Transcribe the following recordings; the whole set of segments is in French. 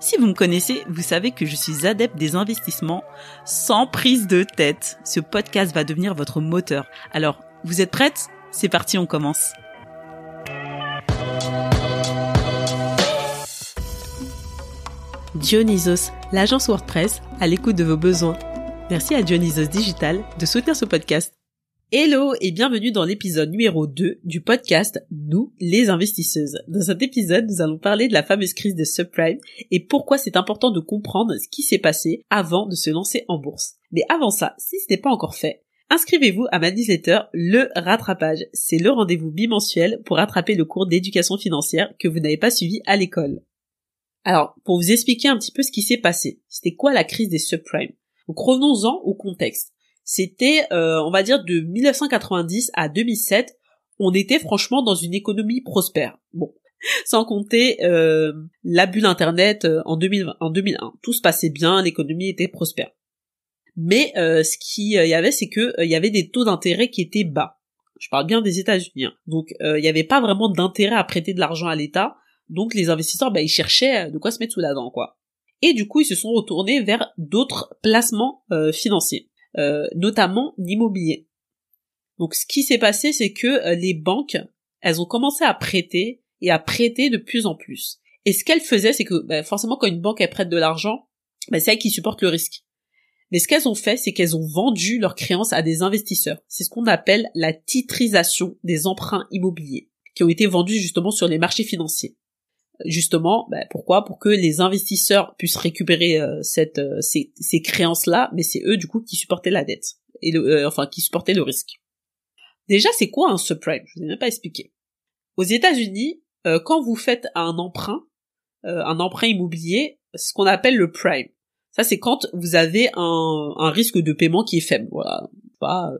Si vous me connaissez, vous savez que je suis adepte des investissements sans prise de tête. Ce podcast va devenir votre moteur. Alors, vous êtes prête? C'est parti, on commence. Dionysos, l'agence WordPress, à l'écoute de vos besoins. Merci à Dionysos Digital de soutenir ce podcast. Hello et bienvenue dans l'épisode numéro 2 du podcast Nous, les investisseuses. Dans cet épisode, nous allons parler de la fameuse crise de subprime et pourquoi c'est important de comprendre ce qui s'est passé avant de se lancer en bourse. Mais avant ça, si ce n'est pas encore fait, inscrivez-vous à ma newsletter Le Rattrapage. C'est le rendez-vous bimensuel pour rattraper le cours d'éducation financière que vous n'avez pas suivi à l'école. Alors, pour vous expliquer un petit peu ce qui s'est passé, c'était quoi la crise des subprimes? Donc revenons-en au contexte c'était, euh, on va dire, de 1990 à 2007, on était franchement dans une économie prospère. Bon, sans compter euh, la bulle Internet euh, en, 2020, en 2001. Tout se passait bien, l'économie était prospère. Mais ce qu'il y avait, c'est que il y avait des taux d'intérêt qui étaient bas. Je parle bien des États-Unis. Hein. Donc il n'y avait pas vraiment d'intérêt à prêter de l'argent à l'État. Donc les investisseurs, bah, ils cherchaient de quoi se mettre sous la dent, quoi. Et du coup, ils se sont retournés vers d'autres placements financiers. Euh, notamment l'immobilier. Donc ce qui s'est passé, c'est que euh, les banques, elles ont commencé à prêter et à prêter de plus en plus. Et ce qu'elles faisaient, c'est que ben, forcément quand une banque elle prête de l'argent, ben, c'est elle qui supporte le risque. Mais ce qu'elles ont fait, c'est qu'elles ont vendu leurs créances à des investisseurs. C'est ce qu'on appelle la titrisation des emprunts immobiliers, qui ont été vendus justement sur les marchés financiers justement, bah, pourquoi? Pour que les investisseurs puissent récupérer euh, cette, euh, ces, ces créances-là, mais c'est eux du coup qui supportaient la dette et le, euh, enfin qui supportaient le risque. Déjà, c'est quoi un subprime? Je vous ai même pas expliqué. Aux États-Unis, quand vous faites un emprunt, un emprunt immobilier, ce qu'on appelle le prime. Ça, c'est quand vous avez un, un risque de paiement qui est faible. Voilà, pas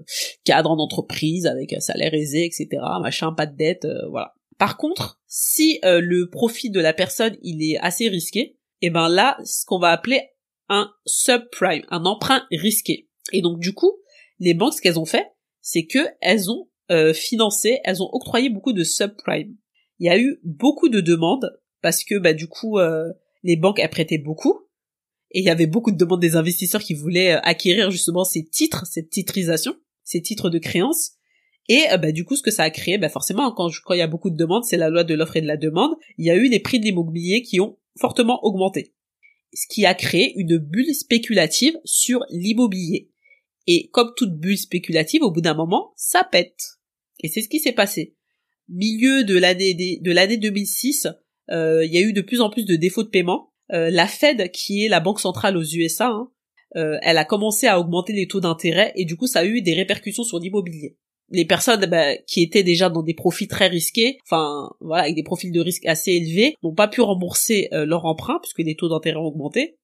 cadre en entreprise avec un salaire aisé, etc. Machin, pas de dette, voilà. Par contre, si euh, le profit de la personne il est assez risqué, et eh ben là, ce qu'on va appeler un subprime, un emprunt risqué. Et donc du coup, les banques ce qu'elles ont fait, c'est que elles ont euh, financé, elles ont octroyé beaucoup de subprime. Il y a eu beaucoup de demandes parce que bah du coup euh, les banques elles prêtaient beaucoup et il y avait beaucoup de demandes des investisseurs qui voulaient acquérir justement ces titres, cette titrisation, ces titres de créance. Et euh, bah, du coup, ce que ça a créé, bah, forcément, quand, quand il y a beaucoup de demandes, c'est la loi de l'offre et de la demande, il y a eu les prix de l'immobilier qui ont fortement augmenté. Ce qui a créé une bulle spéculative sur l'immobilier. Et comme toute bulle spéculative, au bout d'un moment, ça pète. Et c'est ce qui s'est passé. Milieu de l'année de l'année 2006, euh, il y a eu de plus en plus de défauts de paiement. Euh, la Fed, qui est la banque centrale aux USA, hein, elle a commencé à augmenter les taux d'intérêt et du coup ça a eu des répercussions sur l'immobilier les personnes bah, qui étaient déjà dans des profits très risqués, enfin voilà, avec des profils de risque assez élevés, n'ont pas pu rembourser euh, leur emprunt puisque les taux d'intérêt ont augmenté.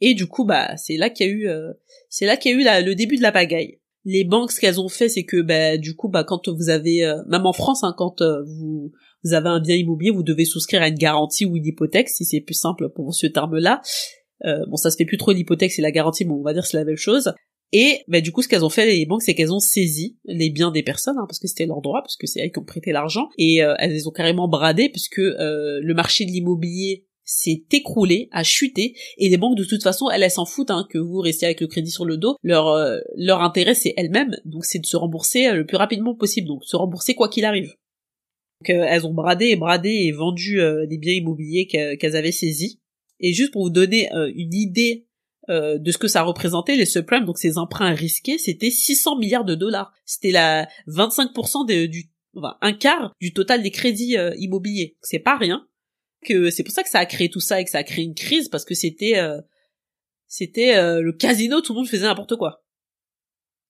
Et du coup, bah c'est là qu'il y a eu, euh, c'est là qu'il y a eu le début de la pagaille. Les banques, ce qu'elles ont fait, c'est que bah du coup, bah quand vous avez, euh, même en France, hein, quand vous vous avez un bien immobilier, vous devez souscrire à une garantie ou une hypothèque, si c'est plus simple pour ce terme-là. bon, ça se fait plus trop l'hypothèque, c'est la garantie, mais on va dire c'est la même chose. Et bah, du coup, ce qu'elles ont fait les banques, c'est qu'elles ont saisi les biens des personnes, hein, parce que c'était leur droit, parce que c'est elles qui ont prêté l'argent, et euh, elles les ont carrément bradé, puisque euh, le marché de l'immobilier s'est écroulé, a chuté, et les banques de toute façon, elles, s'en foutent hein, que vous restiez avec le crédit sur le dos. Leur euh, leur intérêt, c'est elles-mêmes, donc c'est de se rembourser le plus rapidement possible, donc se rembourser quoi qu'il arrive. Donc elles ont bradé et bradé et vendu des biens immobiliers qu'elles avaient saisis. Et juste pour vous donner une idée euh, de ce que ça représentait les subprimes, donc ces emprunts risqués, c'était 600 milliards de dollars. C'était la 25% du enfin, un quart du total des crédits euh, immobiliers. C'est pas rien. Que c'est pour ça que ça a créé tout ça et que ça a créé une crise parce que c'était euh, c'était euh, le casino, tout le monde faisait n'importe quoi.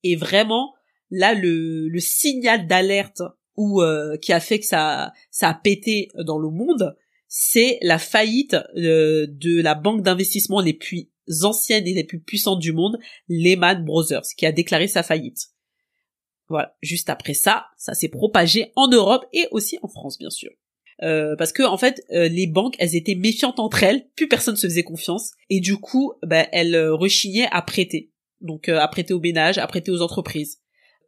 Et vraiment, là, le, le signal d'alerte ou qui a fait que ça ça a pété dans le monde, c'est la faillite de la banque d'investissement les plus anciennes et les plus puissantes du monde, Lehman Brothers, qui a déclaré sa faillite. Voilà. Juste après ça, ça s'est propagé en Europe et aussi en France, bien sûr. Euh, parce que en fait, euh, les banques, elles étaient méfiantes entre elles, plus personne se faisait confiance, et du coup, bah, elles euh, rechignaient à prêter. Donc à prêter aux ménages, à prêter aux entreprises.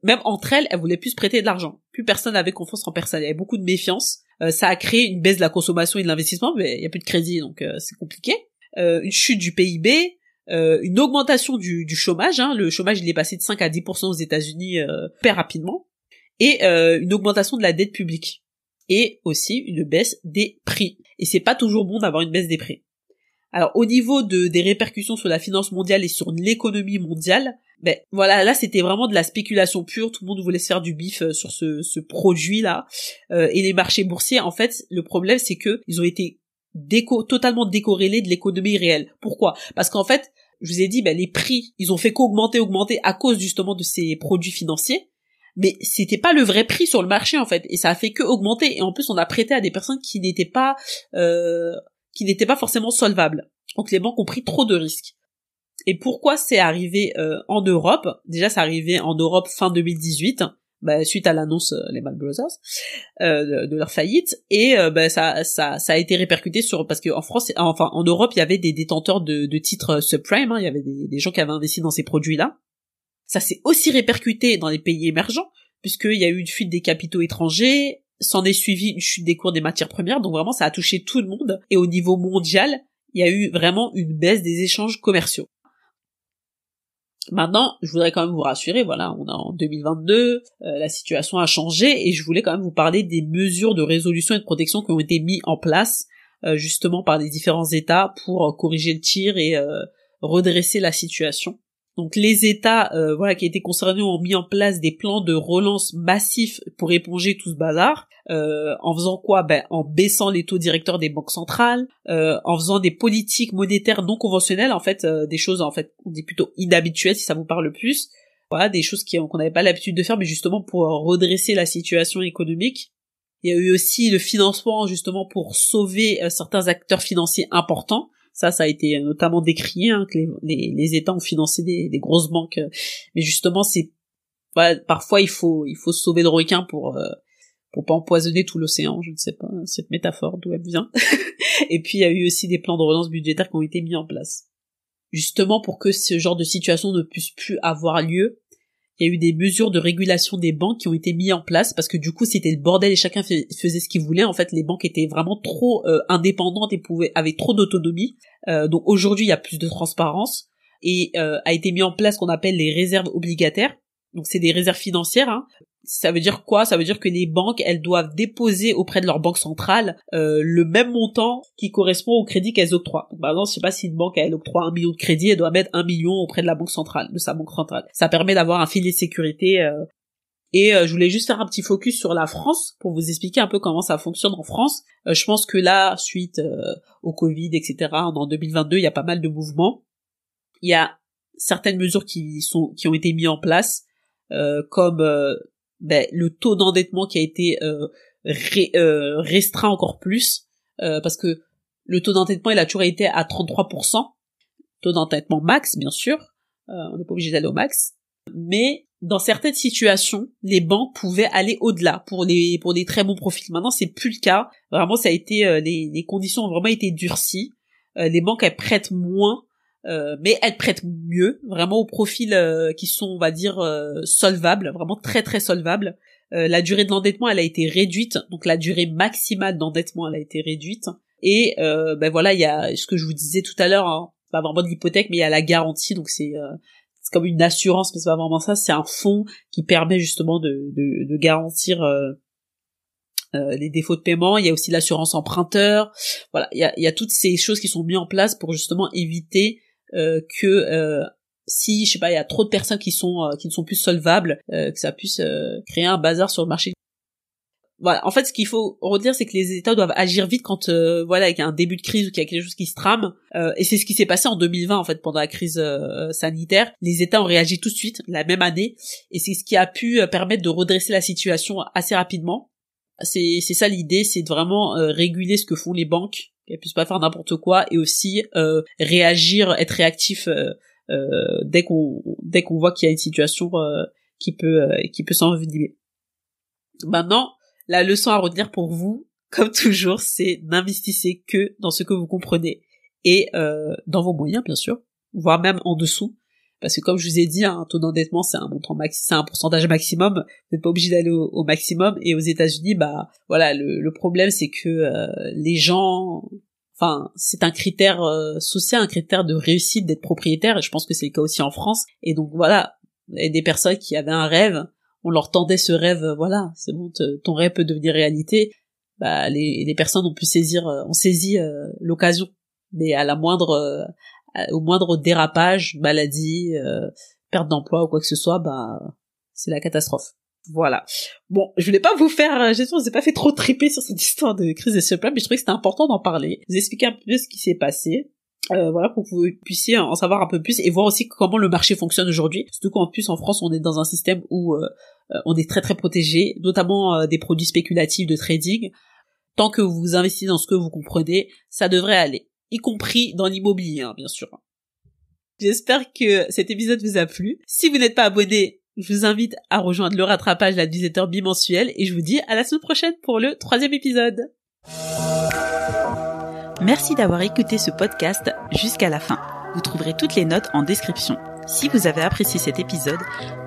Même entre elles, elles voulaient plus prêter de l'argent. Plus personne n'avait confiance en personne. Il y avait beaucoup de méfiance. ça a créé une baisse de la consommation et de l'investissement, mais il y a plus de crédit, donc c'est compliqué. Une chute du PIB, euh, une augmentation du, chômage. Hein. Le chômage il est passé de 5 à 10% aux États-Unis euh, très rapidement, et euh, une augmentation de la dette publique, et aussi une baisse des prix. Et c'est pas toujours bon d'avoir une baisse des prix. Alors au niveau de, des répercussions sur la finance mondiale et sur l'économie mondiale, ben voilà, là c'était vraiment de la spéculation pure, tout le monde voulait se faire du bif sur ce, ce produit là, et les marchés boursiers en fait, le problème c'est que ils ont été déco totalement décorrélés de l'économie réelle. Pourquoi? Parce qu'en fait, je vous ai dit, ben, les prix, ils ont fait qu'augmenter, augmenter à cause justement de ces produits financiers. Mais c'était pas le vrai prix sur le marché en fait, et ça a fait que augmenter. Et en plus, on a prêté à des personnes qui n'étaient pas, euh, qui n'étaient pas forcément solvables. Donc les banques ont pris trop de risques. Et pourquoi c'est arrivé euh, en Europe? Déjà, c'est arrivé en Europe fin 2018 bah, suite à l'annonce euh, les Lehman Brothers euh, de, leur faillite. Et euh, bah, ça, ça, ça a été répercuté sur parce que en France enfin en Europe il y avait des détenteurs de, titres subprime hein, il y avait des, des, gens qui avaient investi dans ces produits là ça s'est aussi répercuté dans les pays émergents puisqu'il y a eu une fuite des capitaux étrangers s'en est suivi une chute des cours des matières premières. Donc vraiment ça a touché tout le monde. Et au niveau mondial il y a eu vraiment une baisse des échanges commerciaux Maintenant, je voudrais quand même vous rassurer, voilà, on est en 2022, euh, la situation a changé et je voulais quand même vous parler des mesures de résolution et de protection qui ont été mises en place euh, justement par les différents États pour euh, corriger le tir et redresser la situation. Donc les États euh, voilà qui étaient concernés ont mis en place des plans de relance massifs pour éponger tout ce bazar. Euh, en faisant quoi? Ben, En baissant les taux directeurs des banques centrales, euh, en faisant des politiques monétaires non conventionnelles, en fait, des choses en fait on dit plutôt inhabituelles si ça vous parle plus. Voilà, des choses qu'on n'avait pas l'habitude de faire, mais justement pour redresser la situation économique. Il y a eu aussi le financement justement pour sauver certains acteurs financiers importants. Ça, ça a été notamment décrié, hein, que les, les, États ont financé des, des grosses banques. Euh, mais justement, c'est parfois il faut il faut sauver le requin pour euh, pour pas empoisonner tout l'océan. Je ne sais pas cette métaphore d'où elle vient. Et puis il y a eu aussi des plans de relance budgétaire qui ont été mis en place, justement pour que ce genre de situation ne puisse plus avoir lieu il y a eu des mesures de régulation des banques qui ont été mises en place parce que du coup c'était le bordel et chacun faisait ce qu'il voulait. En fait, les banques étaient vraiment trop euh, indépendantes et pouvaient avaient trop d'autonomie. Euh, donc aujourd'hui, il y a plus de transparence et euh, a été mis en place ce qu'on appelle les réserves obligataires. Donc c'est des réserves financières hein, ça veut dire quoi? Ça veut dire que les banques, elles doivent déposer auprès de leur banque centrale euh, le même montant qui correspond au crédit qu'elles octroient. par exemple, je sais pas si une banque elle octroie un million de crédit, elle doit mettre un million auprès de la banque centrale, de sa banque centrale. Ça permet d'avoir un filet de sécurité. Euh. Et euh, je voulais juste faire un petit focus sur la France pour vous expliquer un peu comment ça fonctionne en France. je pense que là, suite au Covid, etc., en 2022, il y a pas mal de mouvements. Il y a certaines mesures qui sont qui ont été mises en place, comme ben, le taux d'endettement qui a été euh, euh, restreint encore plus, euh, parce que le taux d'endettement il a toujours été à 33%, taux d'endettement max bien sûr, on n'est pas obligé d'aller au max, mais dans certaines situations, les banques pouvaient aller au-delà pour les pour des très bons profils. Maintenant, c'est plus le cas. Vraiment, ça a été les, les conditions ont vraiment été durcies. les banques elles prêtent moins euh, mais elles prêtent mieux, vraiment aux profils euh, qui sont, on va dire, euh, solvables, vraiment très très solvables. la durée de l'endettement, elle a été réduite, donc la durée maximale d'endettement, elle a été réduite. Et ben voilà, il y a ce que je vous disais tout à l'heure, hein, pas vraiment de l'hypothèque, mais il y a la garantie, donc c'est c'est comme une assurance, mais c'est pas vraiment ça, c'est un fonds qui permet justement de, de, de garantir euh, les défauts de paiement, il y a aussi l'assurance emprunteur. Voilà, il y a, il y a toutes ces choses qui sont mises en place pour justement éviter euh, que euh, si je sais pas il y a trop de personnes qui sont euh, qui ne sont plus solvables que ça puisse créer un bazar sur le marché voilà. En fait, ce qu'il faut retenir, c'est que les États doivent agir vite quand, euh, voilà, il y a un début de crise ou qu'il y a quelque chose qui se trame. Euh, et c'est ce qui s'est passé en 2020, en fait, pendant la crise euh, sanitaire. Les États ont réagi tout de suite, la même année, et c'est ce qui a pu permettre de redresser la situation assez rapidement. C'est ça l'idée, c'est de vraiment réguler ce que font les banques, qu'elles puissent pas faire n'importe quoi, et aussi réagir, être réactif dès qu'on dès qu'on voit qu'il y a une situation qui peut qui peut s'envenimer. Maintenant, la leçon à retenir pour vous, comme toujours, c'est n'investissez que dans ce que vous comprenez et euh, dans vos moyens, bien sûr, voire même en dessous. Parce que comme je vous ai dit, un taux d'endettement, c'est un montant maxi, c'est un pourcentage maximum. Vous n'êtes pas obligé d'aller au, maximum. Et aux États-Unis, bah voilà, le, problème c'est que euh, les gens, enfin, c'est un critère euh, social, un critère de réussite d'être propriétaire. Et je pense que c'est le cas aussi en France. Et donc voilà, a des personnes qui avaient un rêve, on leur tendait ce rêve, euh, voilà, c'est bon, ton rêve peut devenir réalité. Bah, les, les personnes ont pu saisir, euh, ont saisi euh, l'occasion, mais à la moindre, au moindre dérapage, maladie, perte d'emploi ou quoi que ce soit, bah, c'est la catastrophe. Voilà. Bon, je voulais pas vous faire, je ne vous ai pas fait trop triper sur cette histoire de crise des subprimes, mais je trouvais que c'était important d'en parler, vous expliquer un peu ce qui s'est passé. Euh, voilà pour que vous puissiez en savoir un peu plus et voir aussi comment le marché fonctionne aujourd'hui. Surtout qu'en plus en France on est dans un système où euh, euh, on est très très protégé, notamment des produits spéculatifs de trading. Tant que vous investissez dans ce que vous comprenez, ça devrait aller, y compris dans l'immobilier hein, bien sûr. J'espère que cet épisode vous a plu. Si vous n'êtes pas abonné, je vous invite à rejoindre le rattrapage la newsletter bimensuelle et je vous dis à la semaine prochaine pour le troisième épisode. Merci d'avoir écouté ce podcast jusqu'à la fin. Vous trouverez toutes les notes en description. Si vous avez apprécié cet épisode,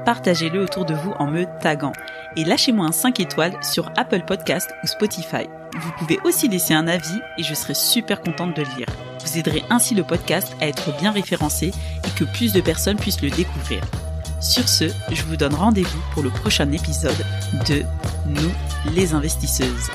partagez-le autour de vous en me taguant et lâchez-moi un 5 étoiles sur Apple Podcast ou Spotify. Vous pouvez aussi laisser un avis et je serai super contente de le lire. Vous aiderez ainsi le podcast à être bien référencé et que plus de personnes puissent le découvrir. Sur ce, je vous donne rendez-vous pour le prochain épisode de Nous les investisseuses.